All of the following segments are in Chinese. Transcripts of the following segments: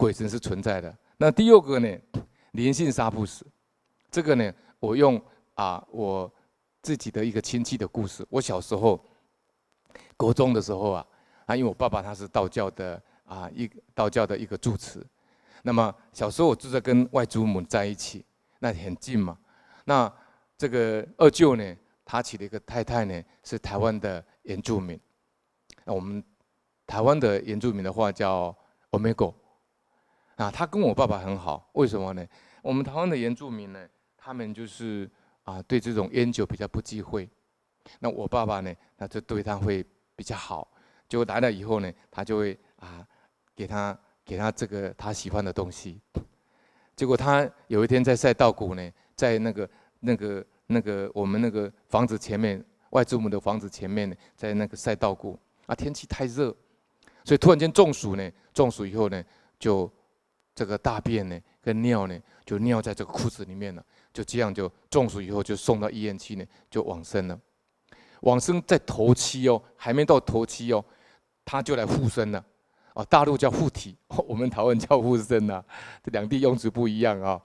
鬼神是存在的。那第六个呢，灵性杀不死。这个呢，我用啊我自己的一个亲戚的故事。我小时候，国中的时候啊，啊，因为我爸爸他是道教的啊，一道教的一个住持。那么小时候我住在跟外祖母在一起，那很近嘛。那这个二舅呢，他娶了一个太太呢，是台湾的原住民。那我们台湾的原住民的话叫 Omegle。啊，他跟我爸爸很好，为什么呢？我们台湾的原住民呢，他们就是啊，对这种烟酒比较不忌讳。那我爸爸呢，那就对他会比较好。结果来了以后呢，他就会啊，给他给他这个他喜欢的东西。结果他有一天在赛道谷呢，在那个那个那个我们那个房子前面，外祖母的房子前面呢，在那个赛道谷啊，天气太热，所以突然间中暑呢，中暑以后呢，就。这个大便呢，跟尿呢，就尿在这个裤子里面了，就这样就中暑以后就送到医院去呢，就往生了。往生在头七哦，还没到头七哦，他就来附身了。哦，大陆叫附体，我们台湾叫附身呐，这两地用词不一样啊。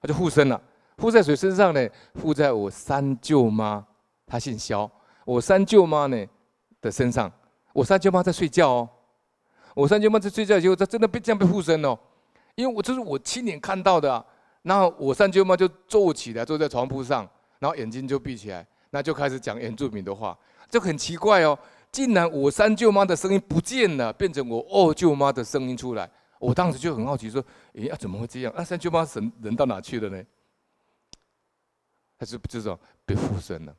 他就附身了，附在谁身上呢？附在我三舅妈，她姓肖，我三舅妈呢的身上。我三舅妈在睡觉哦，我三舅妈在睡觉以后，她真的被这样被附身哦。因为我这是我亲眼看到的，啊，那我三舅妈就坐起来，坐在床铺上，然后眼睛就闭起来，那就开始讲原住民的话，就很奇怪哦，竟然我三舅妈的声音不见了，变成我二舅妈的声音出来，我当时就很好奇说，诶，啊怎么会这样？那三舅妈神人到哪去了呢？他是不知道被附身了，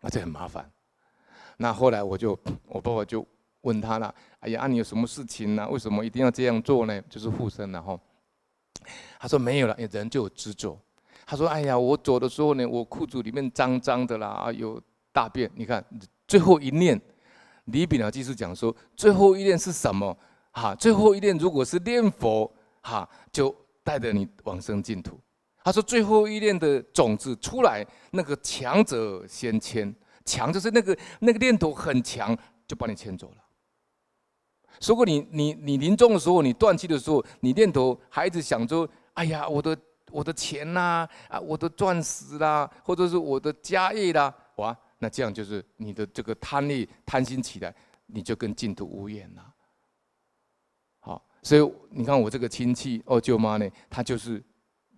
那这很麻烦。那后来我就，我爸爸就。问他了，哎呀，你有什么事情呢？为什么一定要这样做呢？就是附身了哈。他说没有了，人就有执着。他说，哎呀，我走的时候呢，我裤子里面脏脏的啦，有大便。你看最后一念，李炳老居士讲说，最后一念是什么？哈，最后一念如果是念佛，哈，就带着你往生净土。他说最后一念的种子出来，那个强者先牵，强就是那个那个念头很强，就把你牵走了。如果你你你临终的时候，你断气的时候，你念头还一直想着，哎呀，我的我的钱呐，啊，我的钻石啦，或者是我的家业啦，哇，那这样就是你的这个贪力贪心起来，你就跟净土无缘了。好，所以你看我这个亲戚二舅妈呢，她就是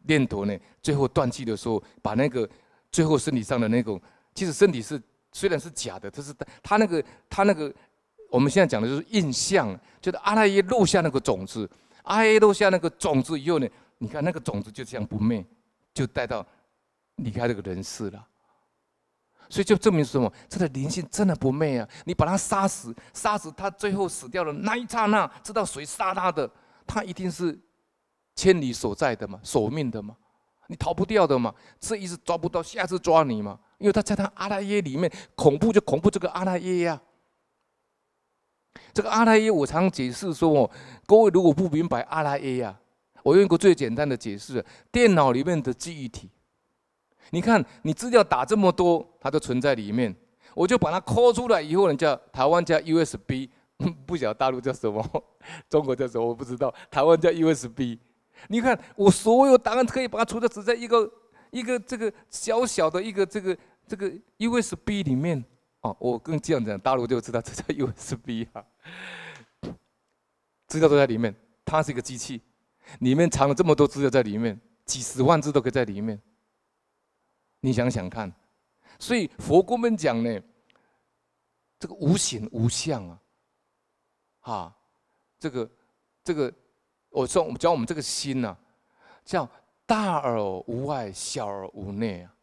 念头呢，最后断气的时候，把那个最后身体上的那种，其实身体是虽然是假的，但是他那个他那个。我们现在讲的就是印象，就是阿赖耶落下那个种子，阿赖耶落下那个种子以后呢，你看那个种子就这样不灭，就带到离开这个人世了。所以就证明什么？这个灵性真的不灭啊！你把他杀死，杀死他，最后死掉了那一刹那，知道谁杀他的？他一定是千里所在的嘛，索命的嘛，你逃不掉的嘛。这一次抓不到，下次抓你嘛，因为他在他阿赖耶里面，恐怖就恐怖这个阿赖耶呀。这个阿赖耶，我常解释说哦，各位如果不明白阿赖耶呀，我用一个最简单的解释：电脑里面的记忆体。你看，你资料打这么多，它都存在里面。我就把它抠出来以后，呢，叫台湾叫 USB，不晓得大陆叫什么，中国叫什么我不知道。台湾叫 USB。你看，我所有档案可以把它存在只在一个一个这个小小的一个这个这个 USB 里面。哦，我跟这样讲，大陆就知道这叫 USB 啊，资料都在里面。它是一个机器，里面藏了这么多资料在里面，几十万字都可以在里面。你想想看，所以佛公们讲呢，这个无形无相啊，哈，这个这个，我说我们教我们这个心呐、啊，叫大而无外，小而无内啊，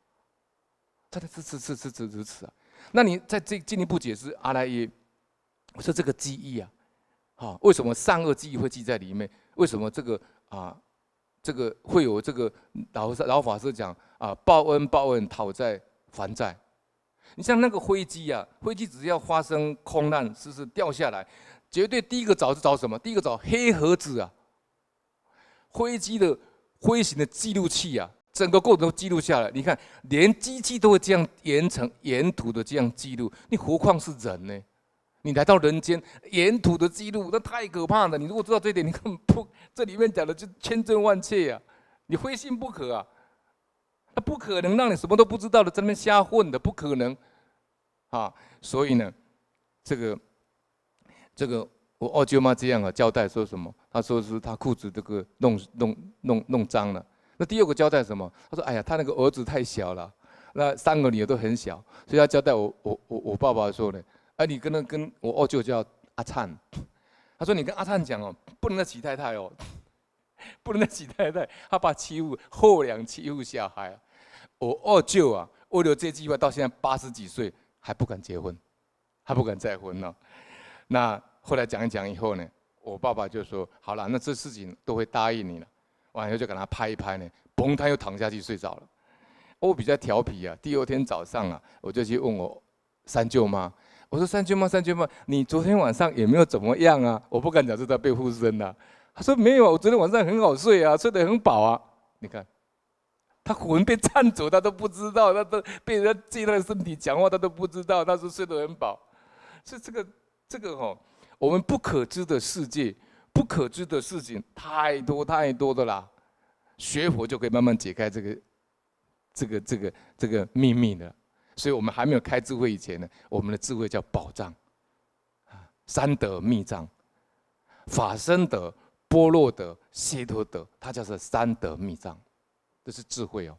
真的是是是是是如此啊。那你再进进一步解释阿赖耶，我说这个记忆啊，好，为什么善恶记忆会记在里面？为什么这个啊，这个会有这个老老法师讲啊，报恩报恩讨债还债。你像那个飞机啊，飞机只要发生空难是不是掉下来，绝对第一个找是找什么？第一个找黑盒子啊，飞机的飞行的记录器啊。整个过程都记录下来，你看，连机器都会这样沿程沿途的这样记录，你何况是人呢？你来到人间，沿途的记录那太可怕了。你如果知道这一点，你根本不这里面讲的就千真万确呀，你非信不可啊。那不可能让你什么都不知道的在那边瞎混的，不可能啊。所以呢，这个这个我二舅妈这样啊交代说什么？她说是她裤子这个弄弄弄弄脏了。那第二个交代什么？他说：“哎呀，他那个儿子太小了，那三个女儿都很小，所以他交代我我我我爸爸说呢。”哎，你跟那跟我二舅叫阿灿，他说你跟阿灿讲哦，不能再欺太太哦，不能再欺太太，他怕欺负后娘欺负小孩。我二舅啊，为了这句话，到现在八十几岁还不敢结婚，还不敢再婚呢。那后来讲一讲以后呢，我爸爸就说好了，那这事情都会答应你了。完以后就给他拍一拍呢，嘣，他又躺下去睡着了。我比较调皮啊，第二天早上啊，我就去问我三舅妈。我说三舅妈，三舅妈，你昨天晚上也没有怎么样啊？我不敢讲是他被附身了。他说没有，我昨天晚上很好睡啊，睡得很饱啊。你看，他魂被掺走，他都不知道，他都被人家借他的身体讲话，他都不知道，他说睡得很饱。是这个这个哦，我们不可知的世界，不可知的事情太多太多的啦。学佛就可以慢慢解开这个这个这个这个秘密的。所以我们还没有开智慧以前呢，我们的智慧叫宝藏，啊，三德密藏，法身德、波若德、解脱德，它叫做三德密藏，这是智慧哦。